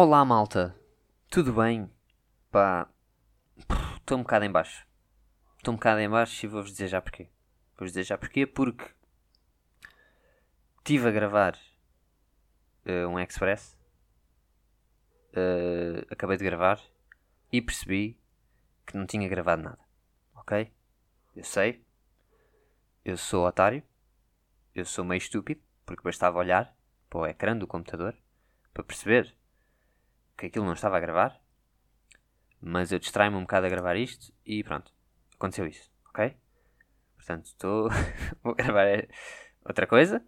Olá, malta. Tudo bem? Pá, estou um bocado em baixo. Estou um bocado em baixo e vou-vos dizer já porquê. Vou-vos dizer já porquê, porque estive a gravar eh, um Express. Eh, acabei de gravar e percebi que não tinha gravado nada. Ok? Eu sei. Eu sou otário. Eu sou meio estúpido, porque bastava olhar para o ecrã do computador para perceber que aquilo não estava a gravar. Mas eu distraio-me um bocado a gravar isto e pronto. Aconteceu isso, ok? Portanto, estou. vou gravar outra coisa.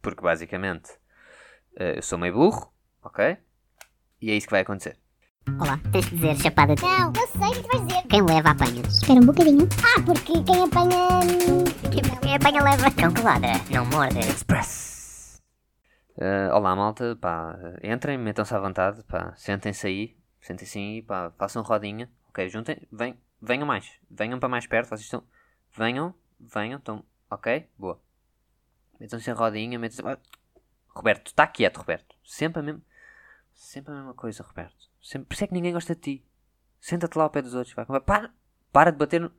Porque basicamente eh, eu sou meio burro, ok? E é isso que vai acontecer. Olá, tens de dizer chapada de... Não, eu sei o que tu vais dizer. Quem leva apanha. Espera um bocadinho. Ah, porque quem apanha. hum, Quem, quem apanha leva. Cão que ladra, não morde. Express! Eh, olá malta, pá, entrem, metam-se à vontade, pá, sentem-se aí, sentem-se aí, pá, façam rodinha, ok, juntem, vem, venham mais, venham para mais perto, vocês estão, venham, venham, estão, ok, boa. Metam-se em rodinha, metam-se, ah, Roberto, está quieto, Roberto, sempre a mesma, sempre a mesma coisa, Roberto, sempre, por isso é que ninguém gosta de ti, senta-te lá ao pé dos outros, vai, para, para de bater no...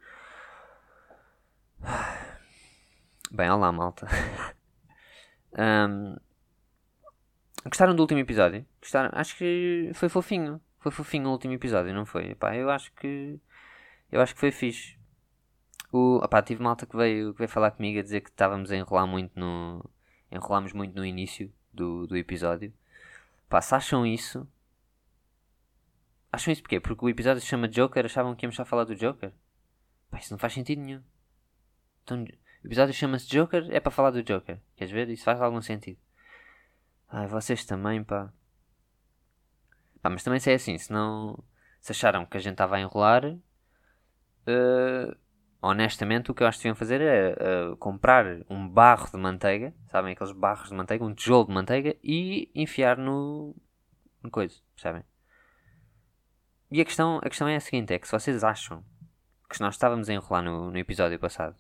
Bem, olá malta. Ahm, Gostaram do último episódio? Gostaram? Acho que foi fofinho. Foi fofinho o último episódio, não foi? Epá, eu acho que. Eu acho que foi fixe. O, opá, tive malta que veio, que veio falar comigo a dizer que estávamos a enrolar muito no. Enrolámos muito no início do, do episódio. Pá, se acham isso. Acham isso porquê? Porque o episódio se chama Joker, achavam que íamos só falar do Joker? Pá, isso não faz sentido nenhum. Então, o episódio chama-se Joker, é para falar do Joker. Queres ver? Isso faz algum sentido. Ai, vocês também, pá. Pá, mas também se é assim, se não... Se acharam que a gente estava a enrolar... eh, honestamente, o que eu acho que deviam fazer é eh, comprar um barro de manteiga. Sabem? Aqueles barros de manteiga, um tijolo de manteiga. E enfiar no... No coisa, percebem? E a questão, a questão é a seguinte, é que se vocês acham que nós estávamos a enrolar no, no episódio passado...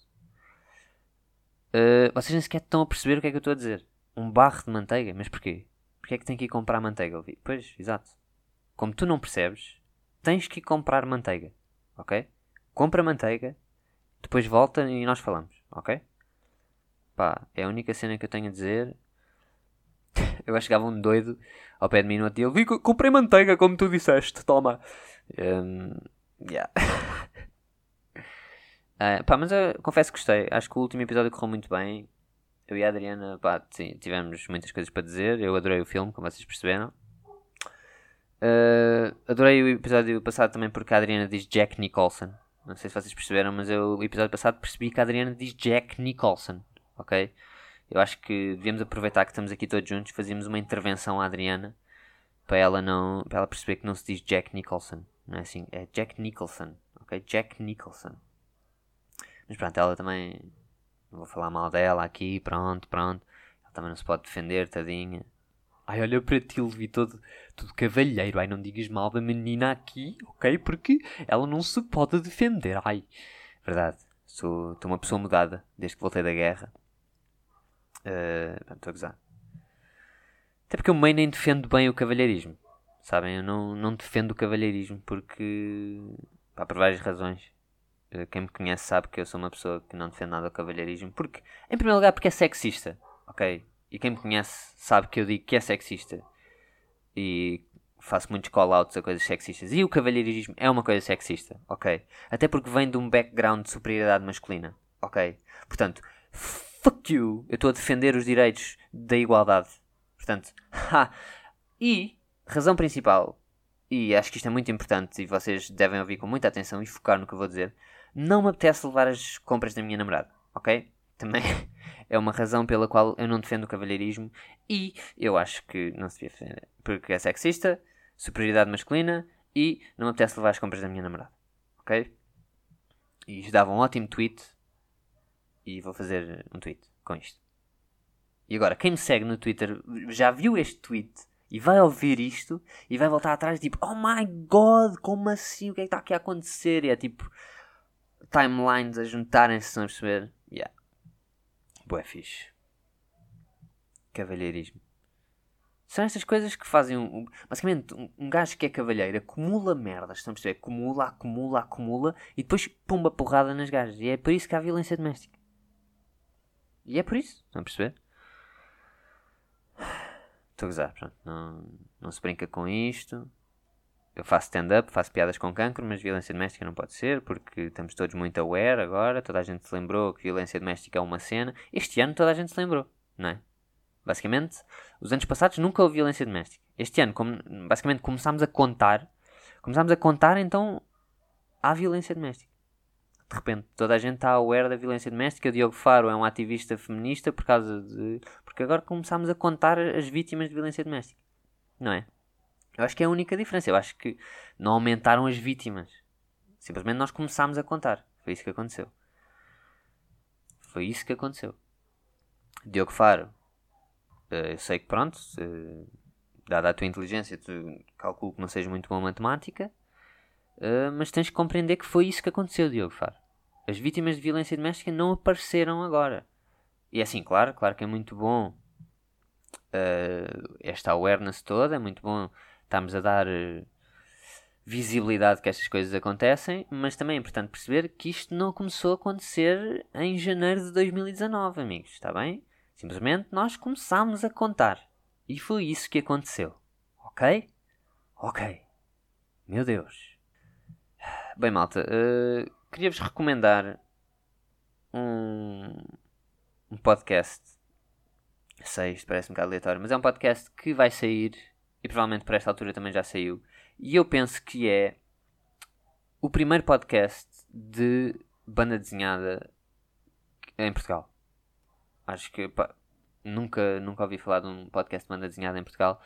eh, vocês nem sequer estão a perceber o que é que eu estou a dizer. Um barro de manteiga? Mas porquê? Porquê é que tem que ir comprar manteiga? Levi? Pois, exato. Como tu não percebes, tens que ir comprar manteiga. Ok? Compra manteiga, depois volta e nós falamos. Ok? Pá, é a única cena que eu tenho a dizer. eu acho que um doido ao pé de mim no outro dia. Levi, co- comprei manteiga, como tu disseste. Toma. Um, yeah. Ah, pá, mas eu confesso que gostei. Acho que o último episódio correu muito bem. Eu e a Adriana, pá, sim, tivemos muitas coisas para dizer. Eu adorei o filme, como vocês perceberam. Uh, adorei o episódio passado também porque a Adriana diz Jack Nicholson. Não sei se vocês perceberam, mas eu, o episódio passado percebi que a Adriana diz Jack Nicholson. Ok? Eu acho que devíamos aproveitar que estamos aqui todos juntos, fazíamos uma intervenção à Adriana para ela não, para ela perceber que não se diz Jack Nicholson. Não é assim? É Jack Nicholson. Ok? Jack Nicholson. Mas pronto, ela também. Não vou falar mal dela aqui, pronto, pronto. Ela também não se pode defender, tadinha. Ai, olha para ti, Levi, todo, todo cavalheiro. Ai, não digas mal da menina aqui, ok? Porque ela não se pode defender. Ai, verdade. Sou, sou uma pessoa mudada desde que voltei da guerra. Eh, pronto, Estou a gozar. Até porque eu meio nem defendo bem o cavalheirismo. Sabem? Eu não, não defendo o cavalheirismo porque. Pá, por várias razões. Eh, Quem me conhece sabe que eu sou uma pessoa que não defende nada o cavalheirismo. Porque, em primeiro lugar, porque é sexista. Ok? E quem me conhece sabe que eu digo que é sexista. E faço muitos call-outs a coisas sexistas. E o cavalheirismo é uma coisa sexista. Ok? Até porque vem de um background de superioridade masculina. Ok? Portanto, fuck you. Eu estou a defender os direitos da igualdade. Portanto, ha. E, razão principal, e acho que isto é muito importante e vocês devem ouvir com muita atenção e focar no que eu vou dizer, não me apetece levar as compras da minha namorada, ok? Também é uma razão pela qual eu não defendo o cavalheirismo e eu acho que não se devia defender, porque é sexista, superioridade masculina e não me apetece levar as compras da minha namorada, ok? E isto dava um ótimo tweet e vou fazer um tweet com isto. E agora, quem me segue no Twitter já viu este tweet e vai ouvir isto e vai voltar atrás tipo, oh my god, como assim? O que é que está aqui a acontecer? E é tipo, timelines a juntarem-se, estão a perceber? Yeah. Boé fixe. Cavalheirismo. São estas coisas que fazem um, um- basicamente um, um gajo que é cavalheiro acumula merdas, estão a perceber? Acumula, acumula, acumula e depois pumba porrada nas gajas. E é por isso que há violência doméstica. E é por isso, estão a perceber? Estou a gozar, pronto. Não, não se brinca com isto. Eu faço stand-up, faço piadas com cancro, mas violência doméstica não pode ser, porque estamos todos muito aware agora. Toda a gente se lembrou que violência doméstica é uma cena. Este ano toda a gente se lembrou, não é? Basicamente, os anos passados nunca houve violência doméstica. Este ano, como, basicamente, começámos a contar. Começámos a contar, então há violência doméstica. De repente, toda a gente está aware da violência doméstica. O Diogo Faro é um ativista feminista por causa de. Porque agora começámos a contar as vítimas de violência doméstica. Não é? Eu acho que é a única diferença. Eu acho que não aumentaram as vítimas. Simplesmente nós começámos a contar. Foi isso que aconteceu. Foi isso que aconteceu. Diogo Faro, eh, eu sei que pronto, dada a tua inteligência, tu calculo que não sejas muito bom em matemática, eh, mas tens que compreender que foi isso que aconteceu, Diogo Faro. As vítimas de violência doméstica não apareceram agora. E é assim, claro, claro que é muito bom eh, esta awareness toda, é muito bom estarmos a dar eh, visibilidade que estas coisas acontecem, mas também é importante perceber que isto não começou a acontecer em janeiro de 2019, amigos, está bem? Simplesmente nós começámos a contar. E foi isso que aconteceu. Ok? Ok. Meu Deus. Bem, malta, eh, queria-vos recomendar um, um podcast. Sei, isto parece um bocado aleatório, mas é um podcast que vai sair e provavelmente por esta altura também já saiu. E eu penso que é o primeiro podcast de banda desenhada em Portugal. Acho que pá, nunca, nunca ouvi falar de um podcast de banda desenhada em Portugal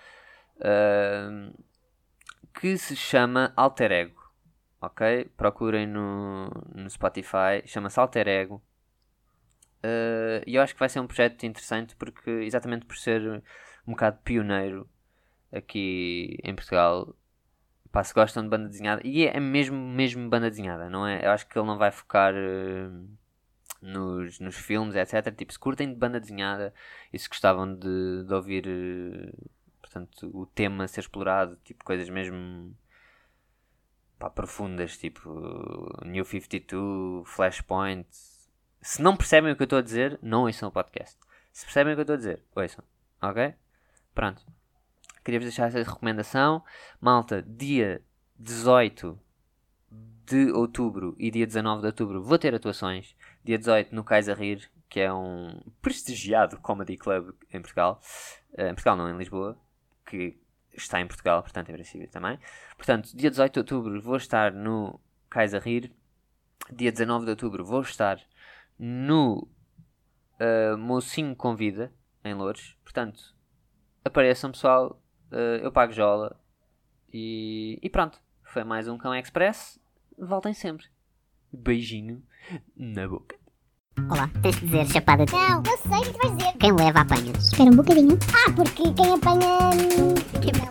ahm, que se chama Alter Ego. Ok? Procurem no, no Spotify, chama-se Alter Ego. Ah, E eu acho que vai ser um projeto interessante porque, exatamente por ser um bocado pioneiro aqui em Portugal, pá, se gostam de banda desenhada, e é mesmo, mesmo banda desenhada, não é? Eu acho que ele não vai focar eh, nos, nos filmes, etc. Tipo, se curtem de banda desenhada e se gostavam de, de ouvir eh, portanto, o tema ser explorado, tipo, coisas mesmo pá, profundas, tipo New 52, Flashpoint. Se não percebem o que eu estou a dizer, não ouçam o podcast. Se percebem o que eu estou a dizer, ouçam. Ok? Pronto. Queria-vos deixar essa recomendação. Malta, dia 18 de outubro e dia 19 de outubro vou ter atuações. Dia 18 no Cais a Rir, que é um prestigiado comedy club em Portugal. Eh, em Portugal não, em Lisboa. Que está em Portugal, portanto em princípio também. Portanto, dia 18 de outubro vou estar no Cais a Rir. Dia 19 de outubro vou estar no uh, Mocinho Convida, em Louros. Portanto, apareçam pessoal, uh, eu pago jola. E, e pronto, foi mais um Cão Express. Voltem sempre. Beijinho na boca. Olá, tens de dizer chapada. Não, eu sei o que tu vais dizer. Quem leva apanha. Espera um bocadinho. Ah, porque quem apanha. hum,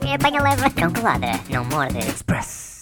Quem apanha leva. Cão que ladra, não morde. Express.